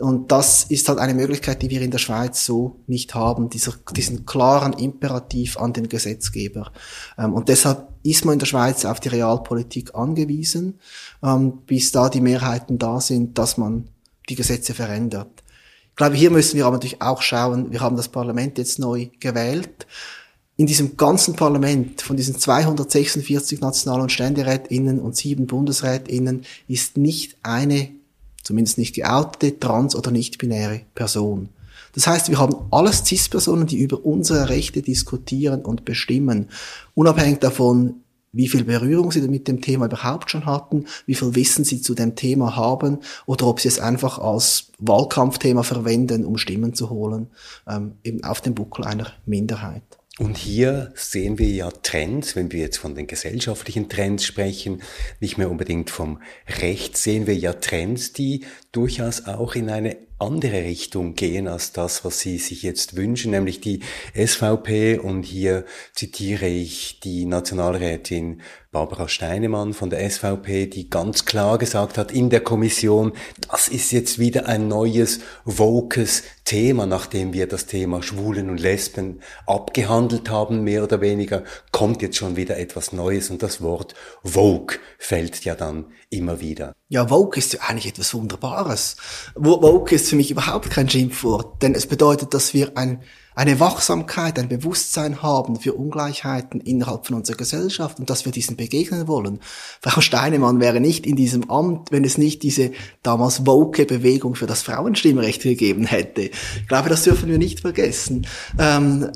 Und das ist halt eine Möglichkeit, die wir in der Schweiz so nicht haben, dieser, diesen klaren Imperativ an den Gesetzgeber. Ähm, und deshalb ist man in der Schweiz auf die Realpolitik angewiesen, ähm, bis da die Mehrheiten da sind, dass man die Gesetze verändert. Ich glaube, hier müssen wir aber natürlich auch schauen, wir haben das Parlament jetzt neu gewählt. In diesem ganzen Parlament, von diesen 246 National- und Ständerätinnen und sieben Bundesrätinnen, ist nicht eine, zumindest nicht geoutete, trans- oder nicht-binäre Person. Das heißt, wir haben alles CIS-Personen, die über unsere Rechte diskutieren und bestimmen, unabhängig davon, wie viel Berührung sie mit dem Thema überhaupt schon hatten, wie viel Wissen sie zu dem Thema haben oder ob sie es einfach als Wahlkampfthema verwenden, um Stimmen zu holen, ähm, eben auf dem Buckel einer Minderheit. Und hier sehen wir ja Trends, wenn wir jetzt von den gesellschaftlichen Trends sprechen, nicht mehr unbedingt vom Recht, sehen wir ja Trends, die durchaus auch in eine andere Richtung gehen als das, was Sie sich jetzt wünschen, nämlich die SVP. Und hier zitiere ich die Nationalrätin Barbara Steinemann von der SVP, die ganz klar gesagt hat in der Kommission, das ist jetzt wieder ein neues, wokes Thema, nachdem wir das Thema Schwulen und Lesben abgehandelt haben, mehr oder weniger, kommt jetzt schon wieder etwas Neues und das Wort woke fällt ja dann immer wieder. Ja, woke ist ja eigentlich etwas Wunderbares. Woke ist für mich überhaupt kein Schimpfwort, denn es bedeutet, dass wir ein eine Wachsamkeit, ein Bewusstsein haben für Ungleichheiten innerhalb von unserer Gesellschaft und dass wir diesen begegnen wollen. Frau Steinemann wäre nicht in diesem Amt, wenn es nicht diese damals woke Bewegung für das Frauenstimmrecht gegeben hätte. Ich glaube, das dürfen wir nicht vergessen. Ähm,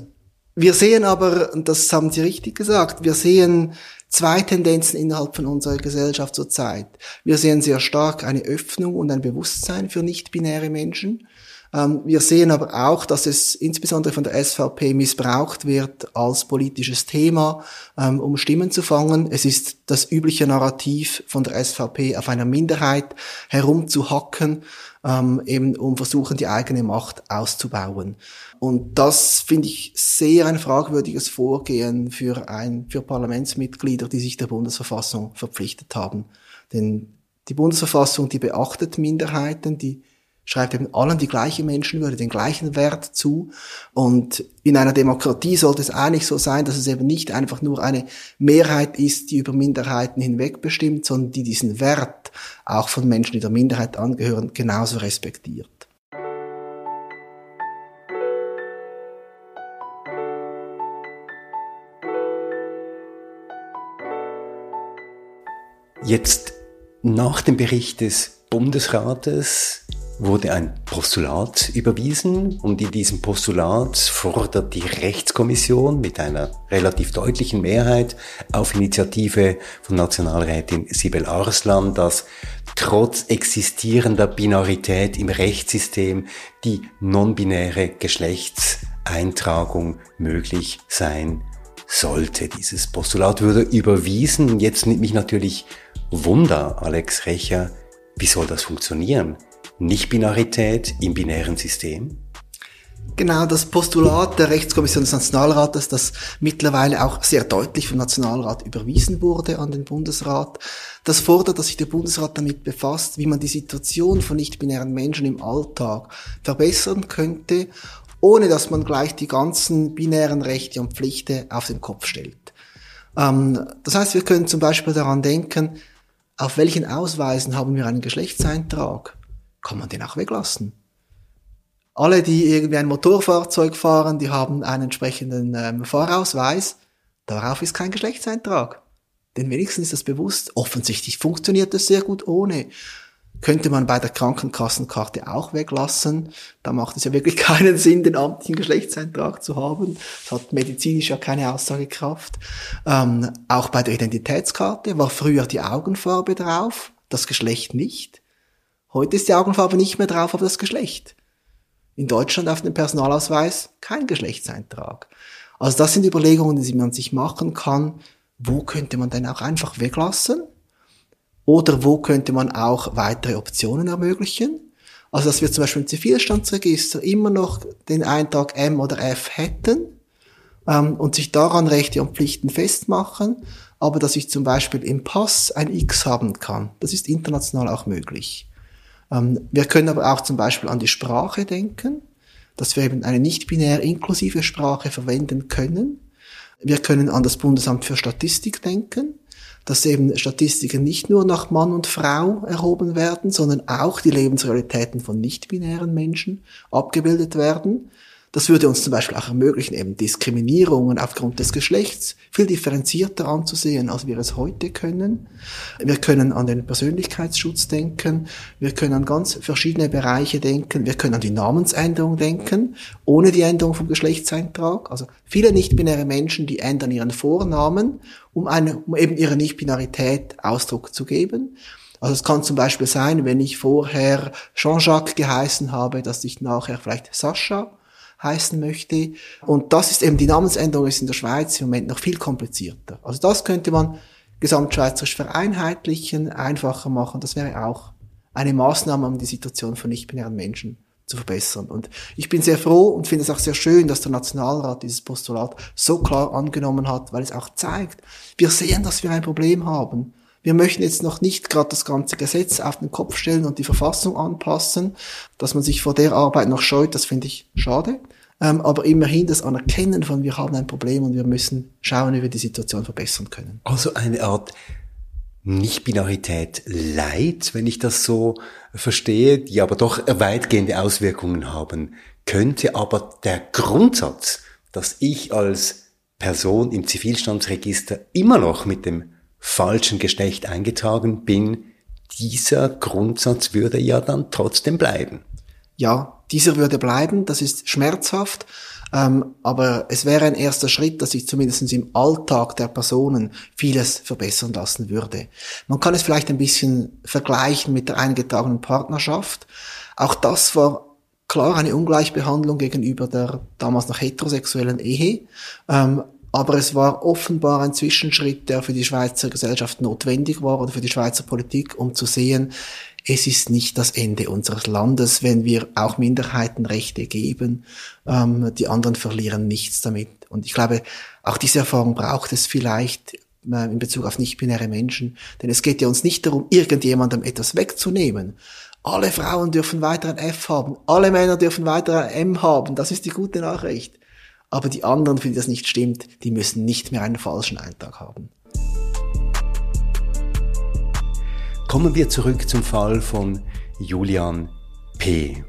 wir sehen aber, und das haben Sie richtig gesagt, wir sehen zwei Tendenzen innerhalb von unserer Gesellschaft zurzeit. Wir sehen sehr stark eine Öffnung und ein Bewusstsein für nicht-binäre Menschen. Ähm, wir sehen aber auch, dass es insbesondere von der SVP missbraucht wird als politisches Thema, ähm, um Stimmen zu fangen. Es ist das übliche Narrativ von der SVP, auf einer Minderheit herumzuhacken, ähm, eben um versuchen, die eigene Macht auszubauen. Und das finde ich sehr ein fragwürdiges Vorgehen für ein, für Parlamentsmitglieder, die sich der Bundesverfassung verpflichtet haben. Denn die Bundesverfassung, die beachtet Minderheiten, die schreibt eben allen die gleiche Menschenwürde, den gleichen Wert zu. Und in einer Demokratie sollte es eigentlich so sein, dass es eben nicht einfach nur eine Mehrheit ist, die über Minderheiten hinweg bestimmt, sondern die diesen Wert auch von Menschen, die der Minderheit angehören, genauso respektiert. Jetzt nach dem Bericht des Bundesrates wurde ein Postulat überwiesen und in diesem Postulat fordert die Rechtskommission mit einer relativ deutlichen Mehrheit auf Initiative von Nationalrätin Sibel Arslan, dass trotz existierender Binarität im Rechtssystem die non-binäre Geschlechtseintragung möglich sein sollte. Dieses Postulat würde überwiesen. Jetzt nimmt mich natürlich Wunder, Alex Recher, wie soll das funktionieren? Nicht-Binarität im binären System? Genau, das Postulat der Rechtskommission des Nationalrates, das mittlerweile auch sehr deutlich vom Nationalrat überwiesen wurde an den Bundesrat, das fordert, dass sich der Bundesrat damit befasst, wie man die Situation von nicht-binären Menschen im Alltag verbessern könnte, ohne dass man gleich die ganzen binären Rechte und Pflichten auf den Kopf stellt. Ähm, das heißt, wir können zum Beispiel daran denken, auf welchen Ausweisen haben wir einen Geschlechtseintrag? Kann man den auch weglassen. Alle, die irgendwie ein Motorfahrzeug fahren, die haben einen entsprechenden ähm, Fahrausweis. Darauf ist kein Geschlechtseintrag. Denn wenigstens ist das bewusst. Offensichtlich funktioniert das sehr gut ohne. Könnte man bei der Krankenkassenkarte auch weglassen. Da macht es ja wirklich keinen Sinn, den amtlichen Geschlechtseintrag zu haben. Das hat medizinisch ja keine Aussagekraft. Ähm, auch bei der Identitätskarte war früher die Augenfarbe drauf, das Geschlecht nicht. Heute ist die Augenfarbe nicht mehr drauf auf das Geschlecht. In Deutschland auf dem Personalausweis kein Geschlechtseintrag. Also das sind Überlegungen, die man sich machen kann. Wo könnte man denn auch einfach weglassen? Oder wo könnte man auch weitere Optionen ermöglichen? Also dass wir zum Beispiel im Zivilstandsregister immer noch den Eintrag M oder F hätten ähm, und sich daran Rechte und Pflichten festmachen, aber dass ich zum Beispiel im Pass ein X haben kann. Das ist international auch möglich. Ähm, wir können aber auch zum Beispiel an die Sprache denken, dass wir eben eine nicht-binär inklusive Sprache verwenden können. Wir können an das Bundesamt für Statistik denken, dass eben Statistiken nicht nur nach Mann und Frau erhoben werden, sondern auch die Lebensrealitäten von nicht-binären Menschen abgebildet werden. Das würde uns zum Beispiel auch ermöglichen, eben Diskriminierungen aufgrund des Geschlechts viel differenzierter anzusehen, als wir es heute können. Wir können an den Persönlichkeitsschutz denken. Wir können an ganz verschiedene Bereiche denken. Wir können an die Namensänderung denken, ohne die Änderung vom Geschlechtseintrag. Also viele nicht-binäre Menschen, die ändern ihren Vornamen, um, eine, um eben ihre Nicht-Binarität Ausdruck zu geben. Also es kann zum Beispiel sein, wenn ich vorher Jean-Jacques geheißen habe, dass ich nachher vielleicht Sascha heißen möchte. Und das ist eben, die Namensänderung ist in der Schweiz im Moment noch viel komplizierter. Also das könnte man gesamtschweizerisch vereinheitlichen, einfacher machen. Das wäre auch eine Maßnahme, um die Situation von nicht-binären Menschen zu verbessern. Und ich bin sehr froh und finde es auch sehr schön, dass der Nationalrat dieses Postulat so klar angenommen hat, weil es auch zeigt, wir sehen, dass wir ein Problem haben. Wir möchten jetzt noch nicht gerade das ganze Gesetz auf den Kopf stellen und die Verfassung anpassen, dass man sich vor der Arbeit noch scheut, das finde ich schade. Ähm, aber immerhin das Anerkennen von, wir haben ein Problem und wir müssen schauen, wie wir die Situation verbessern können. Also eine Art Nicht-Binarität Leid, wenn ich das so verstehe, die aber doch weitgehende Auswirkungen haben könnte. Aber der Grundsatz, dass ich als Person im Zivilstandsregister immer noch mit dem falschen Geschlecht eingetragen bin, dieser Grundsatz würde ja dann trotzdem bleiben. Ja, dieser würde bleiben, das ist schmerzhaft, ähm, aber es wäre ein erster Schritt, dass sich zumindest im Alltag der Personen vieles verbessern lassen würde. Man kann es vielleicht ein bisschen vergleichen mit der eingetragenen Partnerschaft. Auch das war klar eine Ungleichbehandlung gegenüber der damals noch heterosexuellen Ehe. Ähm, aber es war offenbar ein Zwischenschritt, der für die Schweizer Gesellschaft notwendig war oder für die Schweizer Politik, um zu sehen, es ist nicht das Ende unseres Landes, wenn wir auch Minderheitenrechte geben. Ähm, die anderen verlieren nichts damit. Und ich glaube, auch diese Erfahrung braucht es vielleicht äh, in Bezug auf nicht-binäre Menschen. Denn es geht ja uns nicht darum, irgendjemandem etwas wegzunehmen. Alle Frauen dürfen weiter ein F haben. Alle Männer dürfen weiter ein M haben. Das ist die gute Nachricht. Aber die anderen, für die das nicht stimmt, die müssen nicht mehr einen falschen Eintrag haben. Kommen wir zurück zum Fall von Julian P.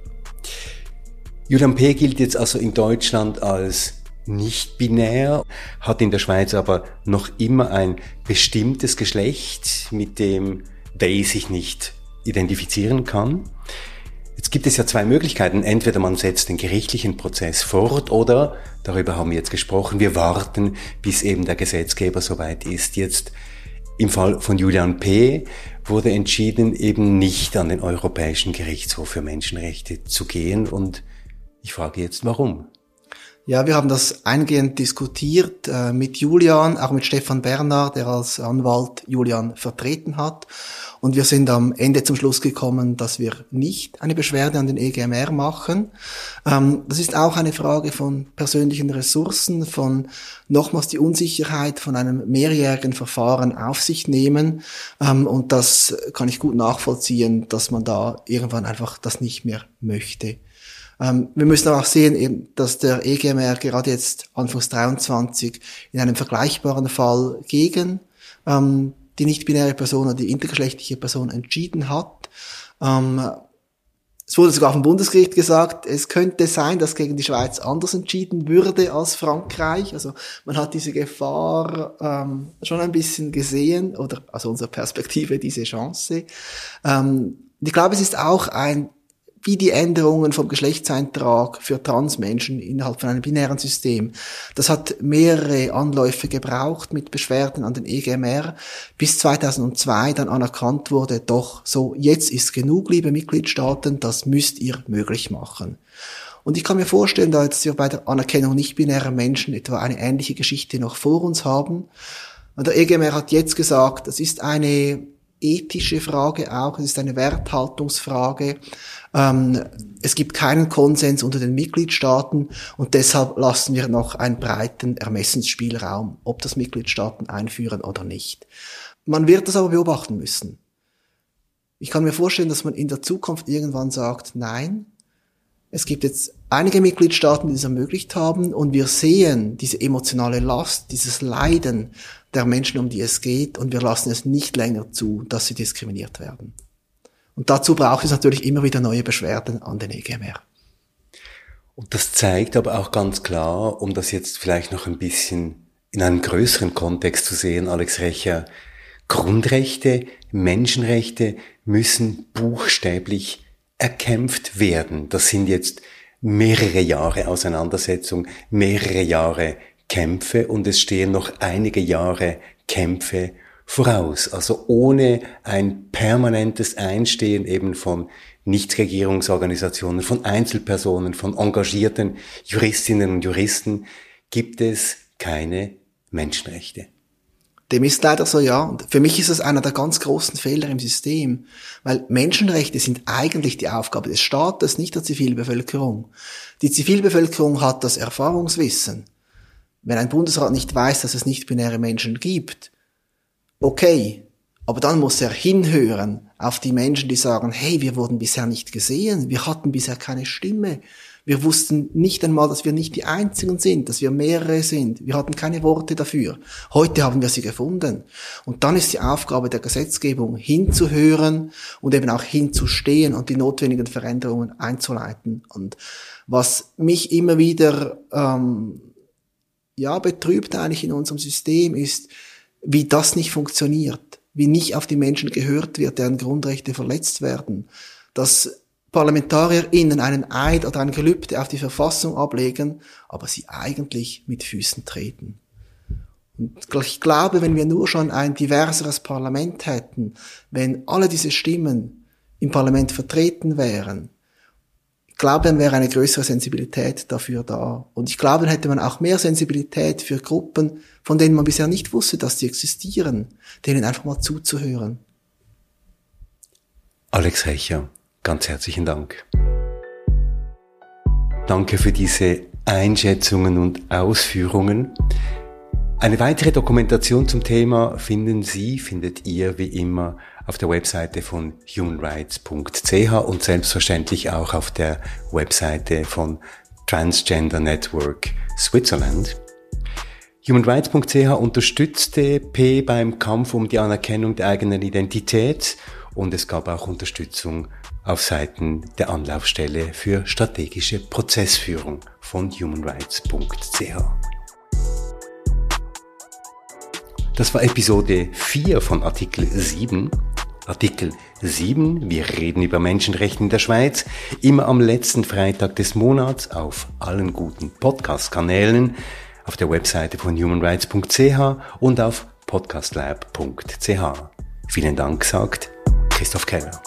Julian P. gilt jetzt also in Deutschland als nicht binär, hat in der Schweiz aber noch immer ein bestimmtes Geschlecht, mit dem they sich nicht identifizieren kann. Jetzt gibt es ja zwei Möglichkeiten. Entweder man setzt den gerichtlichen Prozess fort oder, darüber haben wir jetzt gesprochen, wir warten, bis eben der Gesetzgeber soweit ist. Jetzt im Fall von Julian P. wurde entschieden, eben nicht an den Europäischen Gerichtshof für Menschenrechte zu gehen. Und ich frage jetzt, warum? Ja, wir haben das eingehend diskutiert äh, mit Julian, auch mit Stefan Bernhard, der als Anwalt Julian vertreten hat. Und wir sind am Ende zum Schluss gekommen, dass wir nicht eine Beschwerde an den EGMR machen. Ähm, das ist auch eine Frage von persönlichen Ressourcen, von nochmals die Unsicherheit von einem mehrjährigen Verfahren auf sich nehmen. Ähm, und das kann ich gut nachvollziehen, dass man da irgendwann einfach das nicht mehr möchte. Ähm, wir müssen aber auch sehen, dass der EGMR gerade jetzt Anfangs 23 in einem vergleichbaren Fall gegen ähm, die nicht-binäre Person oder die intergeschlechtliche Person entschieden hat. Ähm, es wurde sogar vom Bundesgericht gesagt, es könnte sein, dass gegen die Schweiz anders entschieden würde als Frankreich. Also man hat diese Gefahr ähm, schon ein bisschen gesehen oder aus unserer Perspektive diese Chance. Ähm, ich glaube, es ist auch ein wie die Änderungen vom Geschlechtseintrag für Transmenschen innerhalb von einem binären System. Das hat mehrere Anläufe gebraucht mit Beschwerden an den EGMR, bis 2002 dann anerkannt wurde, doch so, jetzt ist genug, liebe Mitgliedstaaten, das müsst ihr möglich machen. Und ich kann mir vorstellen, dass wir bei der Anerkennung nicht-binärer Menschen etwa eine ähnliche Geschichte noch vor uns haben. Und der EGMR hat jetzt gesagt, das ist eine ethische Frage auch, es ist eine Werthaltungsfrage. Ähm, es gibt keinen Konsens unter den Mitgliedstaaten und deshalb lassen wir noch einen breiten Ermessensspielraum, ob das Mitgliedstaaten einführen oder nicht. Man wird das aber beobachten müssen. Ich kann mir vorstellen, dass man in der Zukunft irgendwann sagt, nein, es gibt jetzt einige Mitgliedstaaten, die es ermöglicht haben und wir sehen diese emotionale Last, dieses Leiden der Menschen, um die es geht und wir lassen es nicht länger zu, dass sie diskriminiert werden. Und dazu braucht es natürlich immer wieder neue Beschwerden an den EGMR. Und das zeigt aber auch ganz klar, um das jetzt vielleicht noch ein bisschen in einem größeren Kontext zu sehen, Alex Recher, Grundrechte, Menschenrechte müssen buchstäblich erkämpft werden. Das sind jetzt mehrere Jahre Auseinandersetzung, mehrere Jahre Kämpfe und es stehen noch einige Jahre Kämpfe voraus. Also ohne ein permanentes Einstehen eben von Nichtregierungsorganisationen, von Einzelpersonen, von engagierten Juristinnen und Juristen gibt es keine Menschenrechte. Dem ist leider so, ja. Und für mich ist das einer der ganz großen Fehler im System, weil Menschenrechte sind eigentlich die Aufgabe des Staates, nicht der Zivilbevölkerung. Die Zivilbevölkerung hat das Erfahrungswissen. Wenn ein Bundesrat nicht weiß, dass es nicht-binäre Menschen gibt, okay, aber dann muss er hinhören auf die Menschen, die sagen, hey, wir wurden bisher nicht gesehen, wir hatten bisher keine Stimme, wir wussten nicht einmal, dass wir nicht die Einzigen sind, dass wir mehrere sind. Wir hatten keine Worte dafür. Heute haben wir sie gefunden. Und dann ist die Aufgabe der Gesetzgebung hinzuhören und eben auch hinzustehen und die notwendigen Veränderungen einzuleiten. Und was mich immer wieder ähm, ja betrübt eigentlich in unserem System ist, wie das nicht funktioniert, wie nicht auf die Menschen gehört wird, deren Grundrechte verletzt werden, dass ParlamentarierInnen einen Eid oder ein Gelübde auf die Verfassung ablegen, aber sie eigentlich mit Füßen treten. Und ich glaube, wenn wir nur schon ein diverseres Parlament hätten, wenn alle diese Stimmen im Parlament vertreten wären, ich glaube, dann wäre eine größere Sensibilität dafür da. Und ich glaube, dann hätte man auch mehr Sensibilität für Gruppen, von denen man bisher nicht wusste, dass sie existieren, denen einfach mal zuzuhören. Alex Recher, Ganz herzlichen Dank. Danke für diese Einschätzungen und Ausführungen. Eine weitere Dokumentation zum Thema finden Sie, findet ihr wie immer auf der Webseite von humanrights.ch und selbstverständlich auch auf der Webseite von Transgender Network Switzerland. Humanrights.ch unterstützte P beim Kampf um die Anerkennung der eigenen Identität und es gab auch Unterstützung auf Seiten der Anlaufstelle für strategische Prozessführung von humanrights.ch. Das war Episode 4 von Artikel 7. Artikel 7. Wir reden über Menschenrechte in der Schweiz. Immer am letzten Freitag des Monats auf allen guten Podcast-Kanälen, auf der Webseite von humanrights.ch und auf podcastlab.ch. Vielen Dank, sagt Christoph Keller.